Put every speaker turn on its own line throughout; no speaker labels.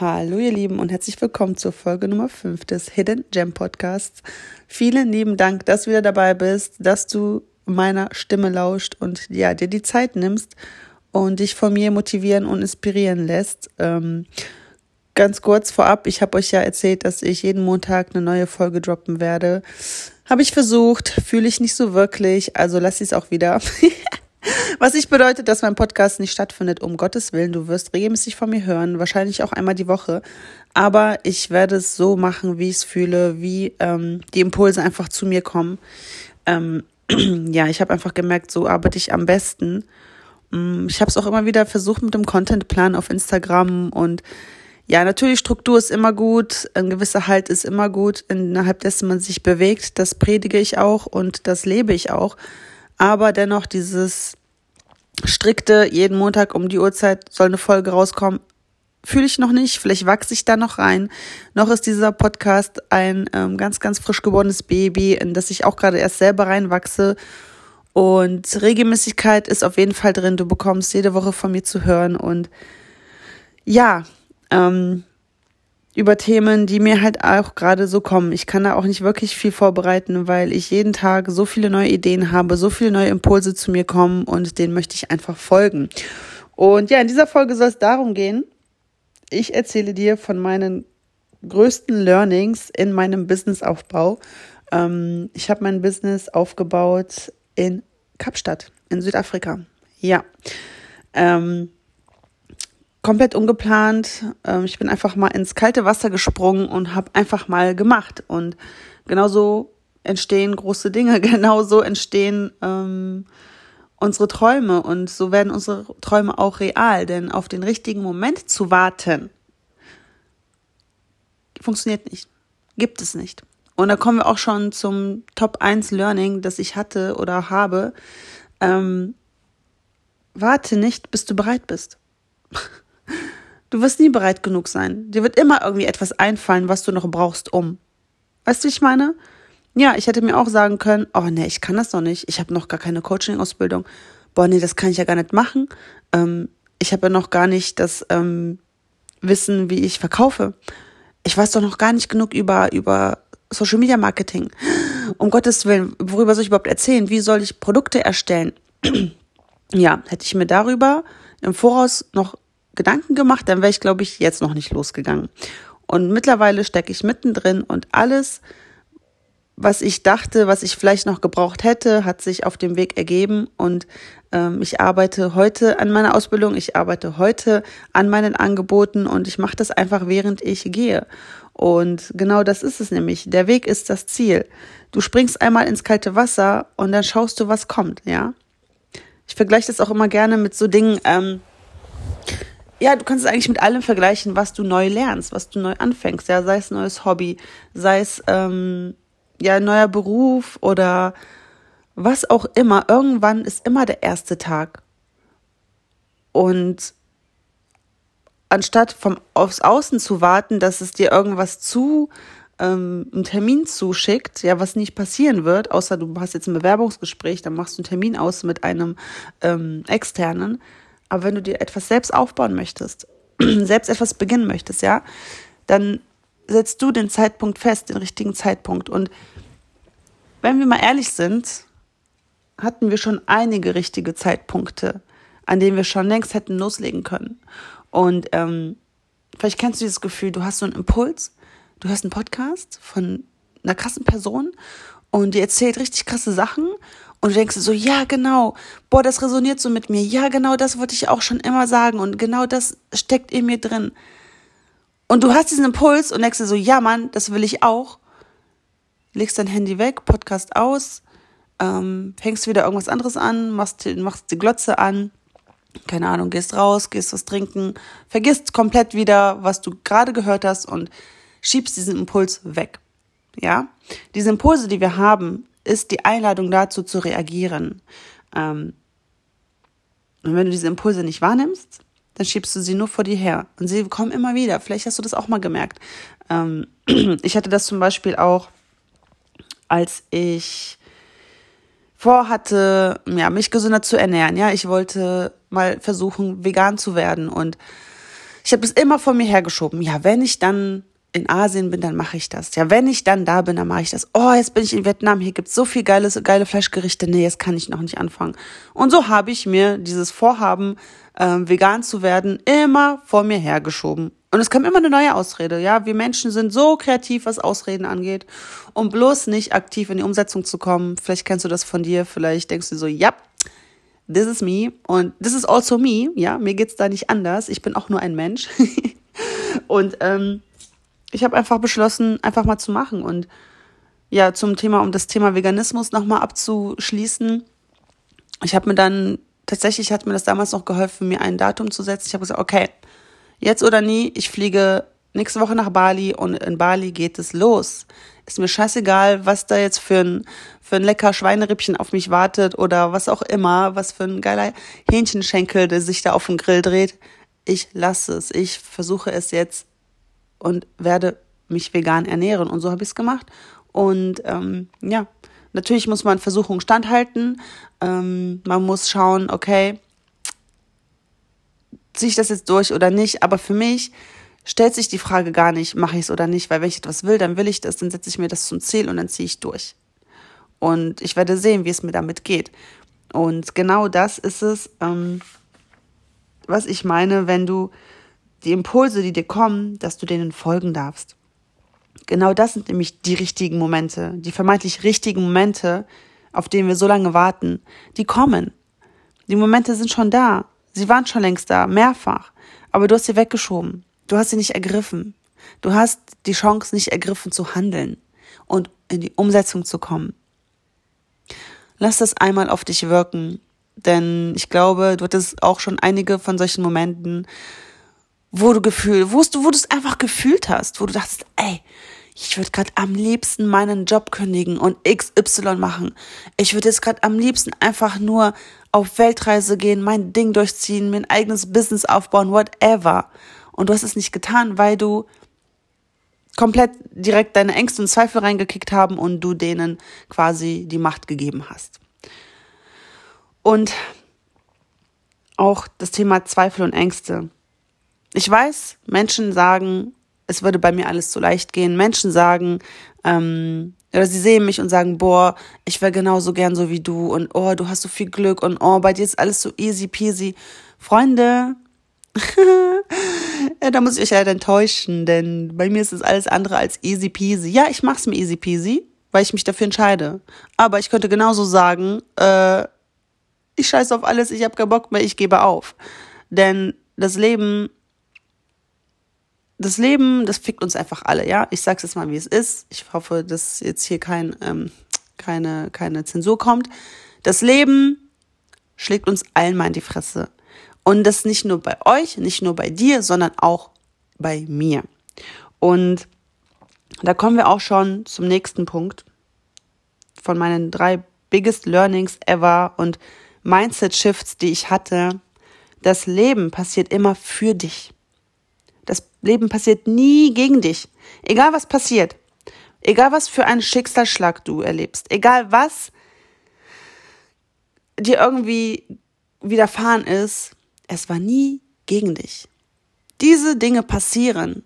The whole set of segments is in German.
Hallo ihr Lieben und herzlich willkommen zur Folge Nummer 5 des Hidden Gem Podcasts. Vielen lieben Dank, dass du wieder dabei bist, dass du meiner Stimme lauscht und ja, dir die Zeit nimmst und dich von mir motivieren und inspirieren lässt. Ähm, ganz kurz vorab, ich habe euch ja erzählt, dass ich jeden Montag eine neue Folge droppen werde. Habe ich versucht, fühle ich nicht so wirklich, also lass ich es auch wieder. Was nicht bedeutet, dass mein Podcast nicht stattfindet, um Gottes Willen. Du wirst regelmäßig von mir hören, wahrscheinlich auch einmal die Woche. Aber ich werde es so machen, wie ich es fühle, wie ähm, die Impulse einfach zu mir kommen. Ähm, ja, ich habe einfach gemerkt, so arbeite ich am besten. Mm, ich habe es auch immer wieder versucht mit dem Contentplan auf Instagram und ja, natürlich Struktur ist immer gut, ein gewisser Halt ist immer gut, innerhalb dessen man sich bewegt. Das predige ich auch und das lebe ich auch. Aber dennoch dieses strikte, jeden Montag um die Uhrzeit soll eine Folge rauskommen, fühle ich noch nicht. Vielleicht wachse ich da noch rein. Noch ist dieser Podcast ein ähm, ganz, ganz frisch geborenes Baby, in das ich auch gerade erst selber reinwachse. Und Regelmäßigkeit ist auf jeden Fall drin. Du bekommst jede Woche von mir zu hören. Und ja, ähm, über Themen, die mir halt auch gerade so kommen. Ich kann da auch nicht wirklich viel vorbereiten, weil ich jeden Tag so viele neue Ideen habe, so viele neue Impulse zu mir kommen und denen möchte ich einfach folgen. Und ja, in dieser Folge soll es darum gehen, ich erzähle dir von meinen größten Learnings in meinem Businessaufbau. Ähm, ich habe mein Business aufgebaut in Kapstadt, in Südafrika. Ja. Ähm, komplett ungeplant. Ähm, ich bin einfach mal ins kalte Wasser gesprungen und habe einfach mal gemacht. Und genauso entstehen große Dinge, genauso entstehen ähm, unsere Träume und so werden unsere Träume auch real. Denn auf den richtigen Moment zu warten, funktioniert nicht. Gibt es nicht. Und da kommen wir auch schon zum Top 1 Learning, das ich hatte oder habe. Ähm, warte nicht, bis du bereit bist. Du wirst nie bereit genug sein. Dir wird immer irgendwie etwas einfallen, was du noch brauchst, um. Weißt du, wie ich meine? Ja, ich hätte mir auch sagen können, oh nee, ich kann das noch nicht. Ich habe noch gar keine Coaching-Ausbildung. Boah, nee, das kann ich ja gar nicht machen. Ähm, ich habe ja noch gar nicht das ähm, Wissen, wie ich verkaufe. Ich weiß doch noch gar nicht genug über, über Social Media Marketing. Um Gottes Willen, worüber soll ich überhaupt erzählen? Wie soll ich Produkte erstellen? ja, hätte ich mir darüber im Voraus noch Gedanken gemacht, dann wäre ich, glaube ich, jetzt noch nicht losgegangen. Und mittlerweile stecke ich mittendrin und alles, was ich dachte, was ich vielleicht noch gebraucht hätte, hat sich auf dem Weg ergeben und ähm, ich arbeite heute an meiner Ausbildung, ich arbeite heute an meinen Angeboten und ich mache das einfach, während ich gehe. Und genau das ist es nämlich. Der Weg ist das Ziel. Du springst einmal ins kalte Wasser und dann schaust du, was kommt, ja. Ich vergleiche das auch immer gerne mit so Dingen, ähm, ja, du kannst es eigentlich mit allem vergleichen, was du neu lernst, was du neu anfängst, ja, sei es neues Hobby, sei es ähm, ja ein neuer Beruf oder was auch immer. Irgendwann ist immer der erste Tag. Und anstatt vom aufs Außen zu warten, dass es dir irgendwas zu ähm, einen Termin zuschickt, ja, was nicht passieren wird, außer du hast jetzt ein Bewerbungsgespräch, dann machst du einen Termin aus mit einem ähm, externen, aber wenn du dir etwas selbst aufbauen möchtest, selbst etwas beginnen möchtest, ja, dann setzt du den Zeitpunkt fest, den richtigen Zeitpunkt. Und wenn wir mal ehrlich sind, hatten wir schon einige richtige Zeitpunkte, an denen wir schon längst hätten loslegen können. Und ähm, vielleicht kennst du dieses Gefühl, du hast so einen Impuls, du hörst einen Podcast von einer krassen Person und die erzählt richtig krasse Sachen und du denkst so, ja, genau, boah, das resoniert so mit mir. Ja, genau, das wollte ich auch schon immer sagen und genau das steckt in mir drin. Und du hast diesen Impuls und denkst dir so, ja, Mann, das will ich auch. Legst dein Handy weg, Podcast aus, ähm, fängst wieder irgendwas anderes an, machst, machst die Glotze an, keine Ahnung, gehst raus, gehst was trinken, vergisst komplett wieder, was du gerade gehört hast und schiebst diesen Impuls weg. Ja? Diese Impulse, die wir haben, ist die Einladung dazu zu reagieren. Ähm, und wenn du diese Impulse nicht wahrnimmst, dann schiebst du sie nur vor dir her. Und sie kommen immer wieder. Vielleicht hast du das auch mal gemerkt. Ähm, ich hatte das zum Beispiel auch, als ich vorhatte, ja, mich gesünder zu ernähren. Ja, ich wollte mal versuchen, vegan zu werden und ich habe das immer vor mir hergeschoben. Ja, wenn ich dann in Asien bin, dann mache ich das. Ja, wenn ich dann da bin, dann mache ich das. Oh, jetzt bin ich in Vietnam, hier gibt's so viel geile, geile Fleischgerichte. Nee, jetzt kann ich noch nicht anfangen. Und so habe ich mir dieses Vorhaben, ähm, vegan zu werden, immer vor mir hergeschoben. Und es kam immer eine neue Ausrede. Ja, wir Menschen sind so kreativ, was Ausreden angeht, um bloß nicht aktiv in die Umsetzung zu kommen. Vielleicht kennst du das von dir, vielleicht denkst du so, ja, this is me und this is also me. Ja, mir geht's da nicht anders. Ich bin auch nur ein Mensch. und ähm, ich habe einfach beschlossen, einfach mal zu machen. Und ja, zum Thema, um das Thema Veganismus nochmal abzuschließen. Ich habe mir dann, tatsächlich hat mir das damals noch geholfen, mir ein Datum zu setzen. Ich habe gesagt, okay, jetzt oder nie, ich fliege nächste Woche nach Bali und in Bali geht es los. Ist mir scheißegal, was da jetzt für ein, für ein lecker Schweinerippchen auf mich wartet oder was auch immer, was für ein geiler Hähnchenschenkel, der sich da auf dem Grill dreht. Ich lasse es. Ich versuche es jetzt und werde mich vegan ernähren. Und so habe ich es gemacht. Und ähm, ja, natürlich muss man Versuchungen standhalten. Ähm, man muss schauen, okay, ziehe ich das jetzt durch oder nicht. Aber für mich stellt sich die Frage gar nicht, mache ich es oder nicht, weil wenn ich etwas will, dann will ich das, dann setze ich mir das zum Ziel und dann ziehe ich durch. Und ich werde sehen, wie es mir damit geht. Und genau das ist es, ähm, was ich meine, wenn du die Impulse, die dir kommen, dass du denen folgen darfst. Genau das sind nämlich die richtigen Momente, die vermeintlich richtigen Momente, auf denen wir so lange warten. Die kommen. Die Momente sind schon da. Sie waren schon längst da, mehrfach. Aber du hast sie weggeschoben. Du hast sie nicht ergriffen. Du hast die Chance nicht ergriffen zu handeln und in die Umsetzung zu kommen. Lass das einmal auf dich wirken, denn ich glaube, du hattest auch schon einige von solchen Momenten, wo du gefühlt, wo du, wo du es einfach gefühlt hast, wo du dachtest, ey, ich würde gerade am liebsten meinen Job kündigen und XY machen. Ich würde jetzt gerade am liebsten einfach nur auf Weltreise gehen, mein Ding durchziehen, mein eigenes Business aufbauen, whatever. Und du hast es nicht getan, weil du komplett direkt deine Ängste und Zweifel reingekickt haben und du denen quasi die Macht gegeben hast. Und auch das Thema Zweifel und Ängste. Ich weiß, Menschen sagen, es würde bei mir alles zu leicht gehen. Menschen sagen, ähm, oder sie sehen mich und sagen, boah, ich wäre genauso gern so wie du und oh, du hast so viel Glück und oh, bei dir ist alles so easy peasy. Freunde, da muss ich euch leider enttäuschen, denn bei mir ist es alles andere als easy peasy. Ja, ich mach's mir easy peasy, weil ich mich dafür entscheide. Aber ich könnte genauso sagen, äh, ich scheiße auf alles, ich habe keinen Bock mehr, ich gebe auf. Denn das Leben das Leben, das fickt uns einfach alle, ja. Ich sag's jetzt mal, wie es ist. Ich hoffe, dass jetzt hier kein, ähm, keine, keine Zensur kommt. Das Leben schlägt uns allen mal in die Fresse. Und das nicht nur bei euch, nicht nur bei dir, sondern auch bei mir. Und da kommen wir auch schon zum nächsten Punkt von meinen drei biggest learnings ever und Mindset Shifts, die ich hatte. Das Leben passiert immer für dich. Das Leben passiert nie gegen dich. Egal was passiert. Egal was für einen Schicksalsschlag du erlebst. Egal was dir irgendwie widerfahren ist. Es war nie gegen dich. Diese Dinge passieren.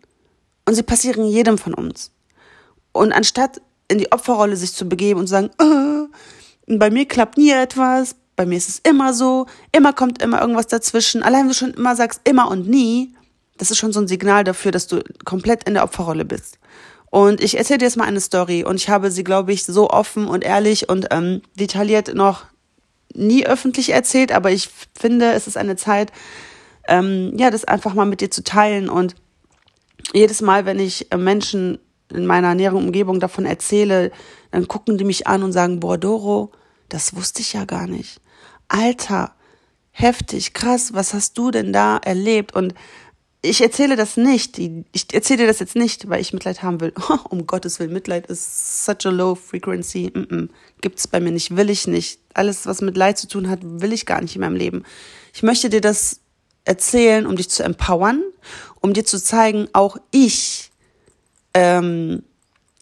Und sie passieren jedem von uns. Und anstatt in die Opferrolle sich zu begeben und zu sagen, äh, bei mir klappt nie etwas, bei mir ist es immer so, immer kommt immer irgendwas dazwischen, allein wenn du schon immer sagst, immer und nie, das ist schon so ein Signal dafür, dass du komplett in der Opferrolle bist. Und ich erzähle dir jetzt mal eine Story und ich habe sie, glaube ich, so offen und ehrlich und ähm, detailliert noch nie öffentlich erzählt, aber ich finde, es ist eine Zeit, ähm, ja, das einfach mal mit dir zu teilen und jedes Mal, wenn ich äh, Menschen in meiner näheren Umgebung davon erzähle, dann gucken die mich an und sagen, boah, Doro, das wusste ich ja gar nicht. Alter, heftig, krass, was hast du denn da erlebt? Und ich erzähle das nicht. Ich erzähle das jetzt nicht, weil ich Mitleid haben will. um Gottes Willen, Mitleid ist such a low frequency. Mm -mm. Gibt's bei mir nicht, will ich nicht. Alles, was mit Leid zu tun hat, will ich gar nicht in meinem Leben. Ich möchte dir das erzählen, um dich zu empowern, um dir zu zeigen, auch ich, ähm,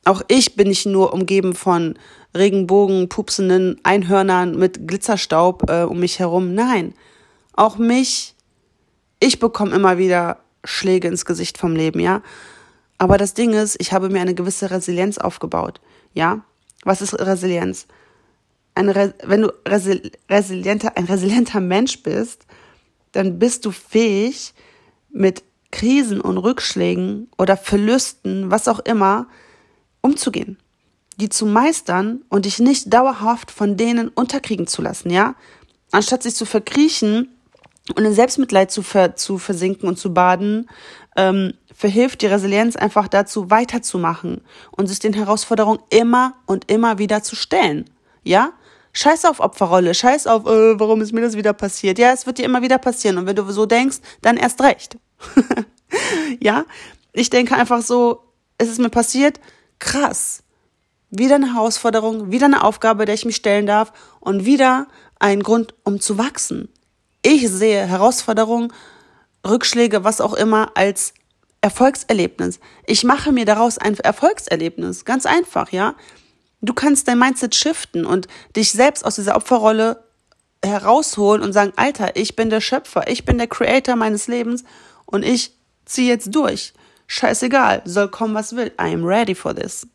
auch ich bin nicht nur umgeben von Regenbogen, pupsenden Einhörnern mit Glitzerstaub äh, um mich herum. Nein, auch mich, ich bekomme immer wieder Schläge ins Gesicht vom Leben, ja. Aber das Ding ist, ich habe mir eine gewisse Resilienz aufgebaut, ja. Was ist Resilienz? Eine, wenn du resilienter, ein resilienter Mensch bist, dann bist du fähig, mit Krisen und Rückschlägen oder Verlusten, was auch immer, umzugehen, die zu meistern und dich nicht dauerhaft von denen unterkriegen zu lassen, ja? Anstatt sich zu verkriechen und in Selbstmitleid zu, ver zu versinken und zu baden, ähm, verhilft die Resilienz einfach dazu, weiterzumachen und sich den Herausforderungen immer und immer wieder zu stellen, ja? Scheiß auf Opferrolle, scheiß auf, äh, warum ist mir das wieder passiert? Ja, es wird dir immer wieder passieren. Und wenn du so denkst, dann erst recht. ja, ich denke einfach so, es ist mir passiert, krass. Wieder eine Herausforderung, wieder eine Aufgabe, der ich mich stellen darf und wieder ein Grund, um zu wachsen. Ich sehe Herausforderungen, Rückschläge, was auch immer, als Erfolgserlebnis. Ich mache mir daraus ein Erfolgserlebnis. Ganz einfach, ja. Du kannst dein Mindset shiften und dich selbst aus dieser Opferrolle herausholen und sagen, Alter, ich bin der Schöpfer, ich bin der Creator meines Lebens und ich ziehe jetzt durch. Scheißegal, soll kommen, was will. I am ready for this.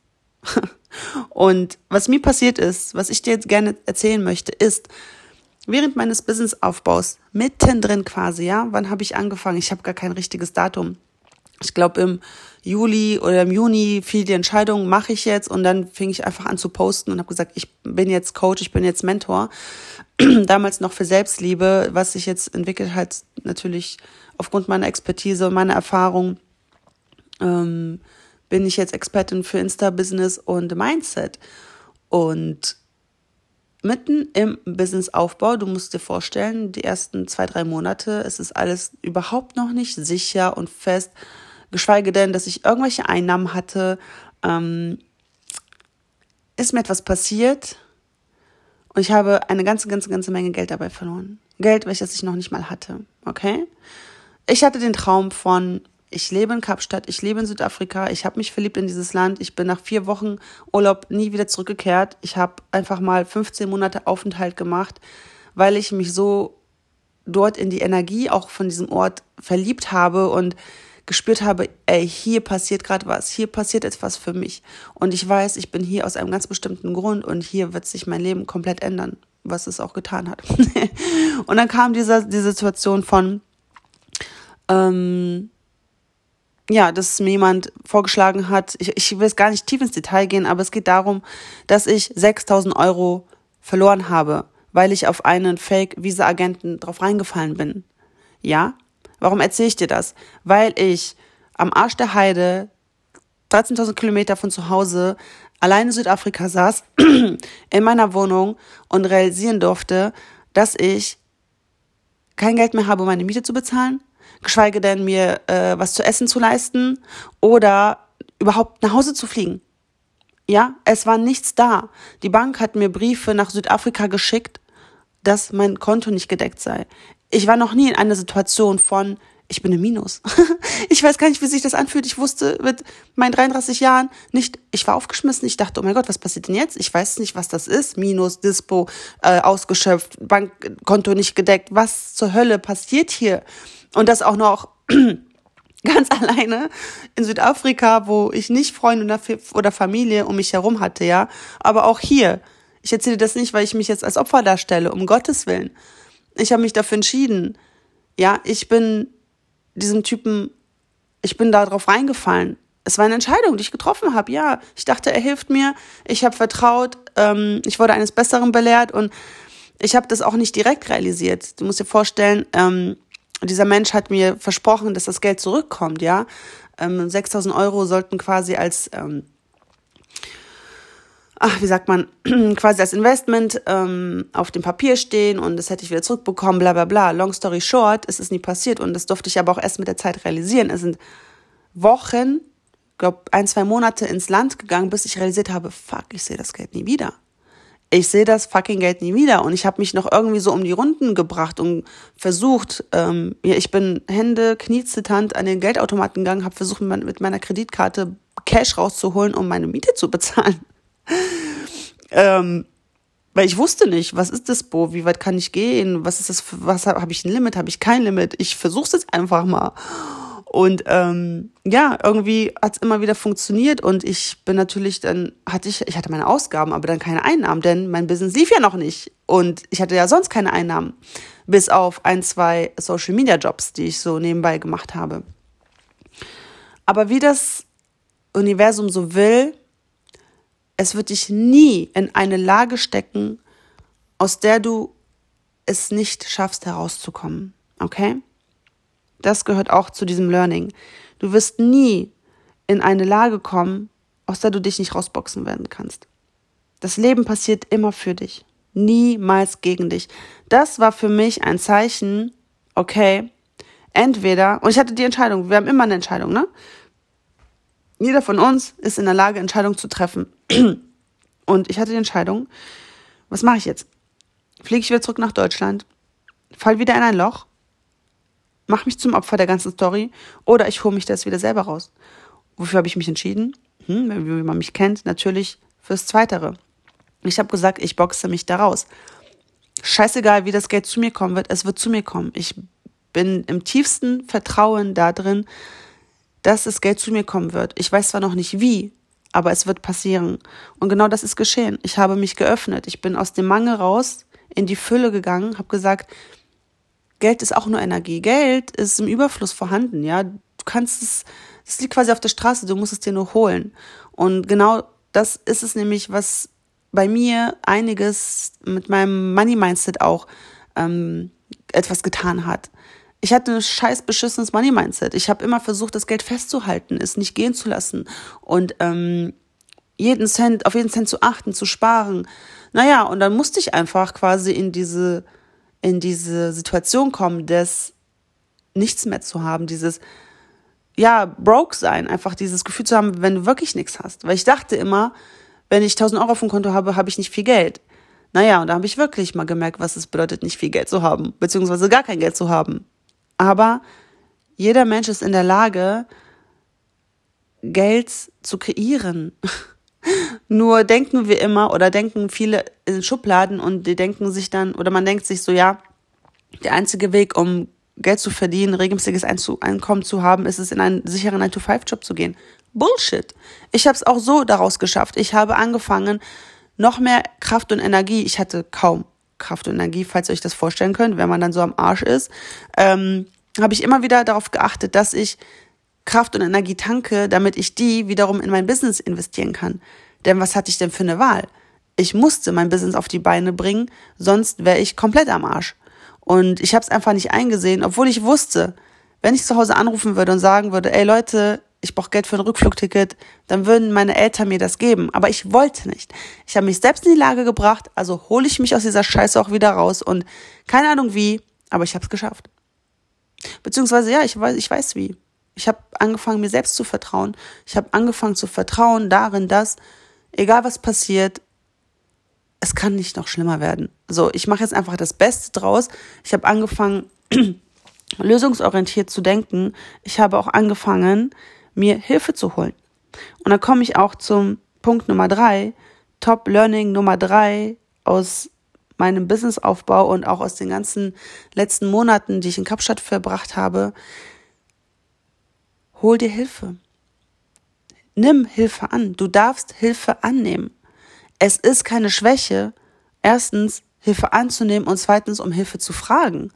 und was mir passiert ist, was ich dir jetzt gerne erzählen möchte, ist, während meines Businessaufbaus, mittendrin quasi, ja, wann habe ich angefangen? Ich habe gar kein richtiges Datum. Ich glaube im Juli oder im Juni fiel die Entscheidung, mache ich jetzt und dann fing ich einfach an zu posten und habe gesagt, ich bin jetzt Coach, ich bin jetzt Mentor. Damals noch für Selbstliebe, was sich jetzt entwickelt hat, natürlich aufgrund meiner Expertise und meiner Erfahrung ähm, bin ich jetzt Expertin für Insta-Business und Mindset. Und mitten im Businessaufbau, du musst dir vorstellen, die ersten zwei, drei Monate, es ist alles überhaupt noch nicht sicher und fest, geschweige denn, dass ich irgendwelche Einnahmen hatte, ähm, ist mir etwas passiert und ich habe eine ganze, ganze, ganze Menge Geld dabei verloren. Geld, welches ich noch nicht mal hatte. Okay? Ich hatte den Traum von, ich lebe in Kapstadt, ich lebe in Südafrika, ich habe mich verliebt in dieses Land, ich bin nach vier Wochen Urlaub nie wieder zurückgekehrt. Ich habe einfach mal 15 Monate Aufenthalt gemacht, weil ich mich so dort in die Energie auch von diesem Ort verliebt habe und gespürt habe, ey, hier passiert gerade was, hier passiert etwas für mich. Und ich weiß, ich bin hier aus einem ganz bestimmten Grund und hier wird sich mein Leben komplett ändern, was es auch getan hat. und dann kam dieser, die Situation von, ähm, ja, dass mir jemand vorgeschlagen hat, ich, ich will jetzt gar nicht tief ins Detail gehen, aber es geht darum, dass ich 6000 Euro verloren habe, weil ich auf einen Fake-Visa-Agenten drauf reingefallen bin. Ja? Warum erzähle ich dir das? Weil ich am Arsch der Heide 13.000 Kilometer von zu Hause allein in Südafrika saß, in meiner Wohnung und realisieren durfte, dass ich kein Geld mehr habe, meine Miete zu bezahlen, geschweige denn mir äh, was zu essen zu leisten oder überhaupt nach Hause zu fliegen. Ja, es war nichts da. Die Bank hat mir Briefe nach Südafrika geschickt, dass mein Konto nicht gedeckt sei. Ich war noch nie in einer Situation von, ich bin im Minus. ich weiß gar nicht, wie sich das anfühlt. Ich wusste mit meinen 33 Jahren nicht, ich war aufgeschmissen. Ich dachte, oh mein Gott, was passiert denn jetzt? Ich weiß nicht, was das ist. Minus, Dispo, äh, ausgeschöpft, Bankkonto nicht gedeckt. Was zur Hölle passiert hier? Und das auch noch ganz alleine in Südafrika, wo ich nicht Freunde oder Familie um mich herum hatte, ja. Aber auch hier. Ich erzähle das nicht, weil ich mich jetzt als Opfer darstelle, um Gottes Willen. Ich habe mich dafür entschieden. Ja, ich bin diesem Typen, ich bin da drauf reingefallen. Es war eine Entscheidung, die ich getroffen habe. Ja, ich dachte, er hilft mir. Ich habe vertraut. Ähm, ich wurde eines Besseren belehrt und ich habe das auch nicht direkt realisiert. Du musst dir vorstellen, ähm, dieser Mensch hat mir versprochen, dass das Geld zurückkommt, ja. Ähm, 6000 Euro sollten quasi als, ähm, ach, wie sagt man, quasi als Investment ähm, auf dem Papier stehen und das hätte ich wieder zurückbekommen, bla bla bla. Long story short, es ist nie passiert und das durfte ich aber auch erst mit der Zeit realisieren. Es sind Wochen, glaube ein, zwei Monate ins Land gegangen, bis ich realisiert habe, fuck, ich sehe das Geld nie wieder ich sehe das fucking Geld nie wieder. Und ich habe mich noch irgendwie so um die Runden gebracht und versucht, ähm, ja, ich bin Hände, kniezitternd an den Geldautomaten gegangen, habe versucht, mit meiner Kreditkarte Cash rauszuholen, um meine Miete zu bezahlen. ähm, weil ich wusste nicht, was ist das Bo, wie weit kann ich gehen, was ist das, was habe hab ich ein Limit, habe ich kein Limit. Ich versuche es jetzt einfach mal. Und ähm, ja, irgendwie hat es immer wieder funktioniert und ich bin natürlich dann, hatte ich, ich hatte meine Ausgaben, aber dann keine Einnahmen, denn mein Business lief ja noch nicht. Und ich hatte ja sonst keine Einnahmen. Bis auf ein, zwei Social Media Jobs, die ich so nebenbei gemacht habe. Aber wie das Universum so will, es wird dich nie in eine Lage stecken, aus der du es nicht schaffst herauszukommen. Okay? Das gehört auch zu diesem Learning. Du wirst nie in eine Lage kommen, aus der du dich nicht rausboxen werden kannst. Das Leben passiert immer für dich, niemals gegen dich. Das war für mich ein Zeichen, okay, entweder, und ich hatte die Entscheidung, wir haben immer eine Entscheidung, ne? Jeder von uns ist in der Lage, Entscheidungen zu treffen. Und ich hatte die Entscheidung, was mache ich jetzt? Fliege ich wieder zurück nach Deutschland, fall wieder in ein Loch mache mich zum Opfer der ganzen Story oder ich hole mich das wieder selber raus. Wofür habe ich mich entschieden? Hm, wie man mich kennt, natürlich fürs Zweitere. Ich habe gesagt, ich boxe mich da raus. Scheißegal, wie das Geld zu mir kommen wird, es wird zu mir kommen. Ich bin im tiefsten Vertrauen da drin, dass das Geld zu mir kommen wird. Ich weiß zwar noch nicht wie, aber es wird passieren. Und genau das ist geschehen. Ich habe mich geöffnet. Ich bin aus dem Mangel raus in die Fülle gegangen, habe gesagt, Geld ist auch nur Energie. Geld ist im Überfluss vorhanden, ja. Du kannst es, es liegt quasi auf der Straße, du musst es dir nur holen. Und genau das ist es nämlich, was bei mir einiges mit meinem Money-Mindset auch ähm, etwas getan hat. Ich hatte ein scheiß beschissenes Money-Mindset. Ich habe immer versucht, das Geld festzuhalten, es nicht gehen zu lassen und ähm, jeden Cent, auf jeden Cent zu achten, zu sparen. Naja, und dann musste ich einfach quasi in diese in diese Situation kommen, des nichts mehr zu haben, dieses ja, broke sein, einfach dieses Gefühl zu haben, wenn du wirklich nichts hast. Weil ich dachte immer, wenn ich 1000 Euro auf dem Konto habe, habe ich nicht viel Geld. Naja, und da habe ich wirklich mal gemerkt, was es bedeutet, nicht viel Geld zu haben, beziehungsweise gar kein Geld zu haben. Aber jeder Mensch ist in der Lage, Geld zu kreieren. Nur denken wir immer oder denken viele in Schubladen und die denken sich dann, oder man denkt sich so, ja, der einzige Weg, um Geld zu verdienen, regelmäßiges Einkommen zu haben, ist es, in einen sicheren 9-to-5-Job zu gehen. Bullshit. Ich habe es auch so daraus geschafft. Ich habe angefangen, noch mehr Kraft und Energie. Ich hatte kaum Kraft und Energie, falls ihr euch das vorstellen könnt, wenn man dann so am Arsch ist. Ähm, habe ich immer wieder darauf geachtet, dass ich Kraft und Energie tanke, damit ich die wiederum in mein Business investieren kann. Denn was hatte ich denn für eine Wahl? Ich musste mein Business auf die Beine bringen, sonst wäre ich komplett am Arsch. Und ich habe es einfach nicht eingesehen, obwohl ich wusste, wenn ich zu Hause anrufen würde und sagen würde, ey Leute, ich brauche Geld für ein Rückflugticket, dann würden meine Eltern mir das geben. Aber ich wollte nicht. Ich habe mich selbst in die Lage gebracht, also hole ich mich aus dieser Scheiße auch wieder raus. Und keine Ahnung wie, aber ich habe es geschafft. Beziehungsweise ja, ich weiß, ich weiß wie. Ich habe angefangen, mir selbst zu vertrauen. Ich habe angefangen zu vertrauen darin, dass, egal was passiert, es kann nicht noch schlimmer werden. So, ich mache jetzt einfach das Beste draus. Ich habe angefangen, lösungsorientiert zu denken. Ich habe auch angefangen, mir Hilfe zu holen. Und dann komme ich auch zum Punkt Nummer drei, Top Learning Nummer drei aus meinem Businessaufbau und auch aus den ganzen letzten Monaten, die ich in Kapstadt verbracht habe. Hol dir Hilfe. Nimm Hilfe an. Du darfst Hilfe annehmen. Es ist keine Schwäche, erstens Hilfe anzunehmen und zweitens um Hilfe zu fragen.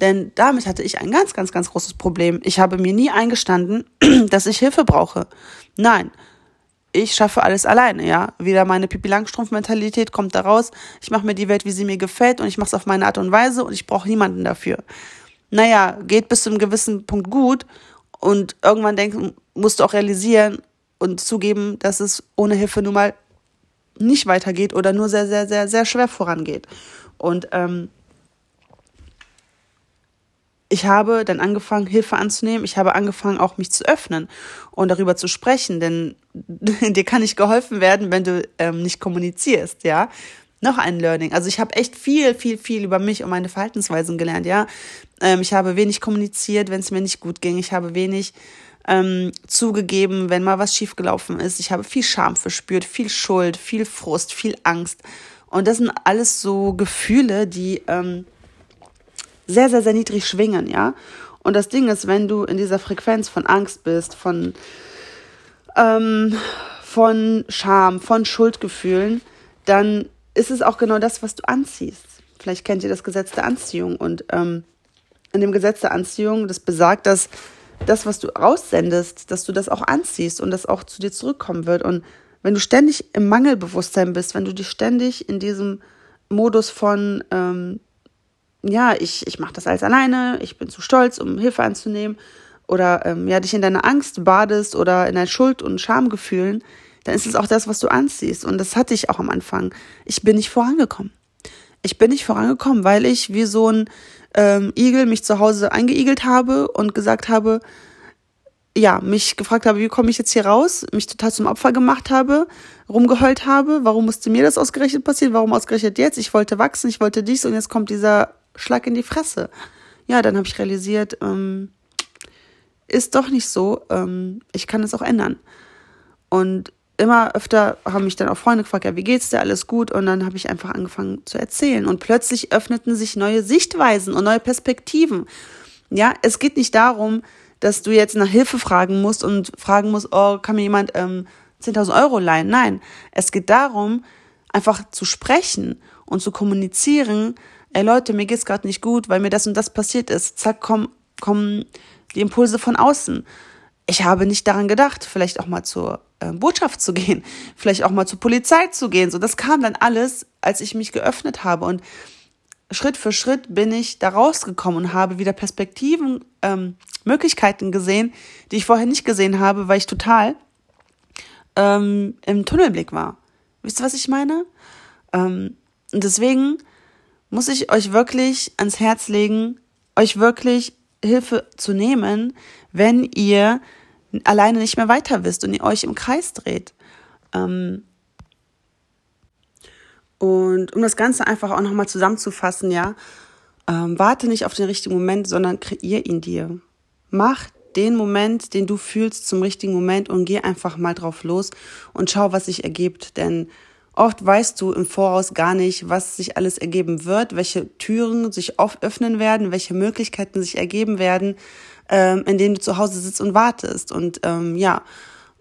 Denn damit hatte ich ein ganz, ganz, ganz großes Problem. Ich habe mir nie eingestanden, dass ich Hilfe brauche. Nein, ich schaffe alles alleine, ja. Wieder meine Pipi Langstrumpf-Mentalität kommt da raus. Ich mache mir die Welt, wie sie mir gefällt und ich mache es auf meine Art und Weise und ich brauche niemanden dafür. Naja, geht bis zu einem gewissen Punkt gut und irgendwann denken, musst du auch realisieren und zugeben, dass es ohne Hilfe nun mal nicht weitergeht oder nur sehr, sehr, sehr, sehr schwer vorangeht. Und ähm, ich habe dann angefangen, Hilfe anzunehmen. Ich habe angefangen, auch mich zu öffnen und darüber zu sprechen, denn dir kann nicht geholfen werden, wenn du ähm, nicht kommunizierst, ja. Noch ein Learning. Also ich habe echt viel, viel, viel über mich und meine Verhaltensweisen gelernt, ja. Ähm, ich habe wenig kommuniziert, wenn es mir nicht gut ging. Ich habe wenig ähm, zugegeben, wenn mal was schiefgelaufen ist. Ich habe viel Scham verspürt, viel Schuld, viel Frust, viel Angst. Und das sind alles so Gefühle, die ähm, sehr, sehr, sehr niedrig schwingen, ja. Und das Ding ist, wenn du in dieser Frequenz von Angst bist, von, ähm, von Scham, von Schuldgefühlen, dann ist es auch genau das, was du anziehst. Vielleicht kennt ihr das Gesetz der Anziehung. Und ähm, in dem Gesetz der Anziehung, das besagt, dass das, was du raussendest, dass du das auch anziehst und das auch zu dir zurückkommen wird. Und wenn du ständig im Mangelbewusstsein bist, wenn du dich ständig in diesem Modus von, ähm, ja, ich, ich mache das alles alleine, ich bin zu stolz, um Hilfe anzunehmen, oder ähm, ja, dich in deiner Angst badest oder in deinen Schuld- und Schamgefühlen, dann ist es auch das, was du anziehst. Und das hatte ich auch am Anfang. Ich bin nicht vorangekommen. Ich bin nicht vorangekommen, weil ich wie so ein ähm, Igel mich zu Hause eingeigelt habe und gesagt habe, ja, mich gefragt habe, wie komme ich jetzt hier raus, mich total zum Opfer gemacht habe, rumgeheult habe, warum musste mir das ausgerechnet passieren, warum ausgerechnet jetzt, ich wollte wachsen, ich wollte dies und jetzt kommt dieser Schlag in die Fresse. Ja, dann habe ich realisiert, ähm, ist doch nicht so, ähm, ich kann es auch ändern. Und immer öfter haben mich dann auch Freunde gefragt, ja, wie geht's dir, alles gut? Und dann habe ich einfach angefangen zu erzählen. Und plötzlich öffneten sich neue Sichtweisen und neue Perspektiven. Ja, es geht nicht darum, dass du jetzt nach Hilfe fragen musst und fragen musst, oh, kann mir jemand ähm, 10.000 Euro leihen? Nein, es geht darum, einfach zu sprechen und zu kommunizieren, ey Leute, mir geht's gerade nicht gut, weil mir das und das passiert ist. Zack, kommen, kommen die Impulse von außen. Ich habe nicht daran gedacht, vielleicht auch mal zur äh, Botschaft zu gehen, vielleicht auch mal zur Polizei zu gehen. So, das kam dann alles, als ich mich geöffnet habe und Schritt für Schritt bin ich da rausgekommen und habe wieder Perspektiven, ähm, Möglichkeiten gesehen, die ich vorher nicht gesehen habe, weil ich total ähm, im Tunnelblick war. Wisst ihr, was ich meine? Ähm, und deswegen muss ich euch wirklich ans Herz legen, euch wirklich Hilfe zu nehmen, wenn ihr alleine nicht mehr weiter wisst und ihr euch im Kreis dreht. Ähm, und um das Ganze einfach auch nochmal zusammenzufassen, ja, ähm, warte nicht auf den richtigen Moment, sondern kreier ihn dir. Mach den Moment, den du fühlst, zum richtigen Moment und geh einfach mal drauf los und schau, was sich ergibt. Denn oft weißt du im Voraus gar nicht, was sich alles ergeben wird, welche Türen sich öffnen werden, welche Möglichkeiten sich ergeben werden ähm, in denen du zu Hause sitzt und wartest und ähm, ja,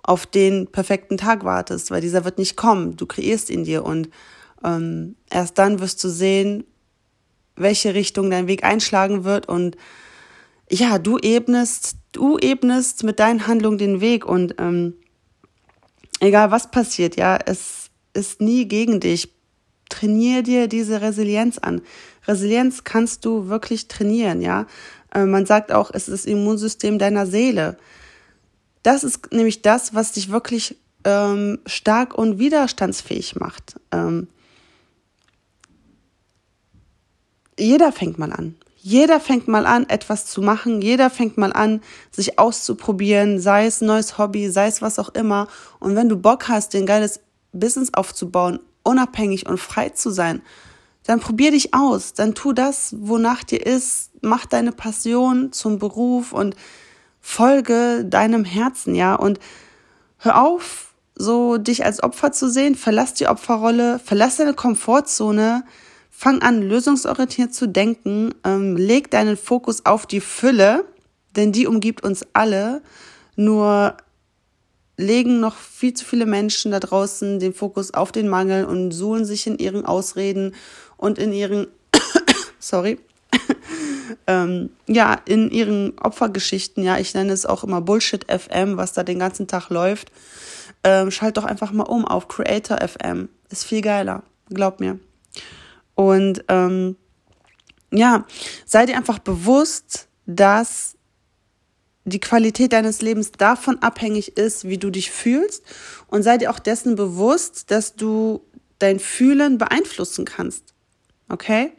auf den perfekten Tag wartest, weil dieser wird nicht kommen. Du kreierst ihn dir und ähm, erst dann wirst du sehen, welche Richtung dein Weg einschlagen wird und ja, du ebnest, du ebnest mit deinen Handlungen den Weg und ähm, egal was passiert, ja, es ist nie gegen dich. Trainier dir diese Resilienz an. Resilienz kannst du wirklich trainieren, ja. Äh, man sagt auch, es ist das Immunsystem deiner Seele. Das ist nämlich das, was dich wirklich ähm, stark und widerstandsfähig macht. Ähm, jeder fängt mal an. Jeder fängt mal an, etwas zu machen. Jeder fängt mal an, sich auszuprobieren, sei es neues Hobby, sei es was auch immer. Und wenn du Bock hast, dir ein geiles Business aufzubauen, unabhängig und frei zu sein, dann probier dich aus, dann tu das, wonach dir ist, mach deine Passion zum Beruf und folge deinem Herzen, ja, und hör auf, so dich als Opfer zu sehen, verlass die Opferrolle, verlass deine Komfortzone, fang an, lösungsorientiert zu denken, ähm, leg deinen Fokus auf die Fülle, denn die umgibt uns alle, nur legen noch viel zu viele Menschen da draußen den Fokus auf den Mangel und suhlen sich in ihren Ausreden und in ihren, sorry, ähm, ja, in ihren Opfergeschichten, ja, ich nenne es auch immer Bullshit FM, was da den ganzen Tag läuft, ähm, schalt doch einfach mal um auf Creator FM. Ist viel geiler, glaub mir. Und ähm, ja, sei dir einfach bewusst, dass die Qualität deines Lebens davon abhängig ist, wie du dich fühlst und sei dir auch dessen bewusst, dass du dein Fühlen beeinflussen kannst. Okay?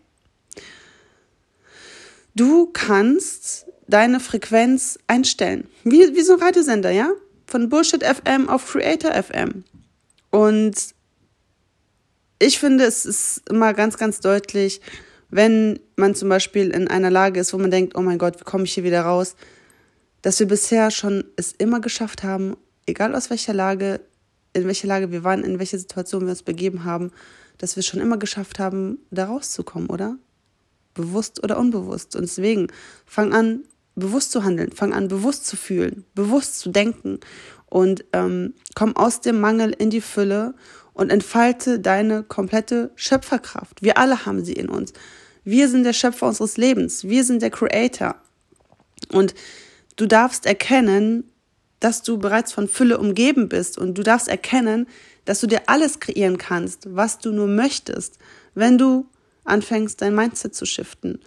Du kannst deine Frequenz einstellen. Wie, wie so ein Radiosender, ja? Von Bullshit FM auf Creator FM. Und ich finde, es ist immer ganz, ganz deutlich, wenn man zum Beispiel in einer Lage ist, wo man denkt, oh mein Gott, wie komme ich hier wieder raus, dass wir bisher schon es immer geschafft haben, egal aus welcher Lage, in welcher Lage wir waren, in welche Situation wir uns begeben haben, dass wir schon immer geschafft haben, da rauszukommen, oder? Bewusst oder unbewusst. Und deswegen fang an, bewusst zu handeln, fang an bewusst zu fühlen, bewusst zu denken und ähm, komm aus dem Mangel in die Fülle und entfalte deine komplette Schöpferkraft. Wir alle haben sie in uns. Wir sind der Schöpfer unseres Lebens. Wir sind der Creator. Und du darfst erkennen, dass du bereits von Fülle umgeben bist und du darfst erkennen, dass du dir alles kreieren kannst, was du nur möchtest, wenn du anfängst, dein Mindset zu shiften.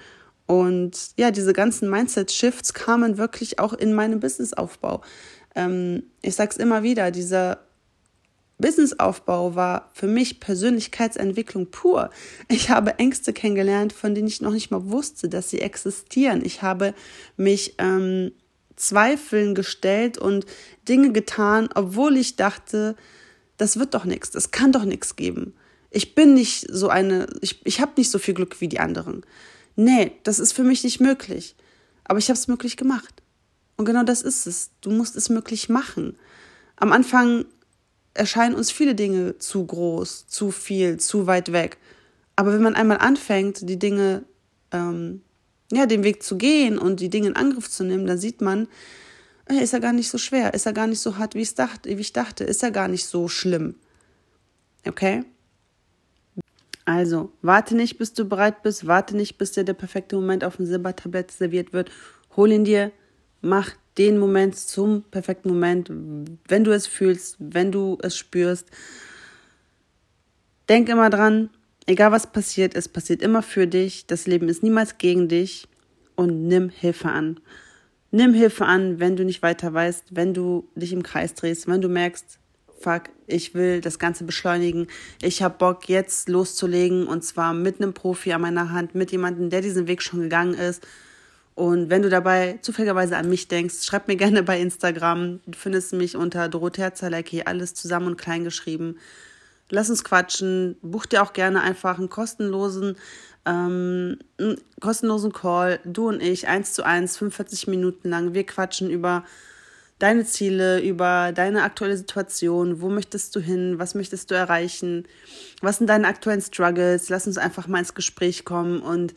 Und ja, diese ganzen Mindset-Shifts kamen wirklich auch in meinem Businessaufbau. Ähm, ich sag's immer wieder, dieser Businessaufbau war für mich Persönlichkeitsentwicklung pur. Ich habe Ängste kennengelernt, von denen ich noch nicht mal wusste, dass sie existieren. Ich habe mich ähm, Zweifeln gestellt und Dinge getan, obwohl ich dachte, das wird doch nichts, das kann doch nichts geben. Ich bin nicht so eine, ich, ich habe nicht so viel Glück wie die anderen. Nee, das ist für mich nicht möglich. Aber ich habe es möglich gemacht. Und genau das ist es. Du musst es möglich machen. Am Anfang erscheinen uns viele Dinge zu groß, zu viel, zu weit weg. Aber wenn man einmal anfängt, die Dinge, ähm, ja, den Weg zu gehen und die Dinge in Angriff zu nehmen, dann sieht man, ist er gar nicht so schwer, ist er gar nicht so hart, wie ich dachte, wie ich dachte, ist er gar nicht so schlimm. Okay? Also, warte nicht, bis du bereit bist, warte nicht, bis dir der perfekte Moment auf dem Silbertablett serviert wird. Hol ihn dir, mach den Moment zum perfekten Moment, wenn du es fühlst, wenn du es spürst. Denk immer dran, egal was passiert, es passiert immer für dich. Das Leben ist niemals gegen dich und nimm Hilfe an. Nimm Hilfe an, wenn du nicht weiter weißt, wenn du dich im Kreis drehst, wenn du merkst, fuck, ich will das Ganze beschleunigen. Ich habe Bock, jetzt loszulegen und zwar mit einem Profi an meiner Hand, mit jemandem, der diesen Weg schon gegangen ist und wenn du dabei zufälligerweise an mich denkst, schreib mir gerne bei Instagram. Du findest mich unter Dorothea Zalecki, alles zusammen und klein geschrieben. Lass uns quatschen. Buch dir auch gerne einfach einen kostenlosen, ähm, einen kostenlosen Call. Du und ich, eins zu eins, 45 Minuten lang. Wir quatschen über deine Ziele, über deine aktuelle Situation. Wo möchtest du hin? Was möchtest du erreichen? Was sind deine aktuellen Struggles? Lass uns einfach mal ins Gespräch kommen und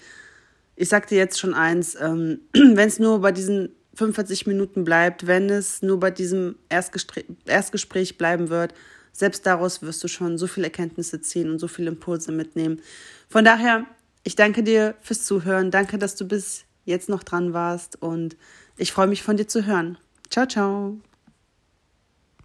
ich sag dir jetzt schon eins, ähm, wenn es nur bei diesen 45 Minuten bleibt, wenn es nur bei diesem Erstgespräch, Erstgespräch bleiben wird, selbst daraus wirst du schon so viele Erkenntnisse ziehen und so viele Impulse mitnehmen. Von daher, ich danke dir fürs Zuhören. Danke, dass du bis jetzt noch dran warst und ich freue mich von dir zu hören. Ciao, ciao.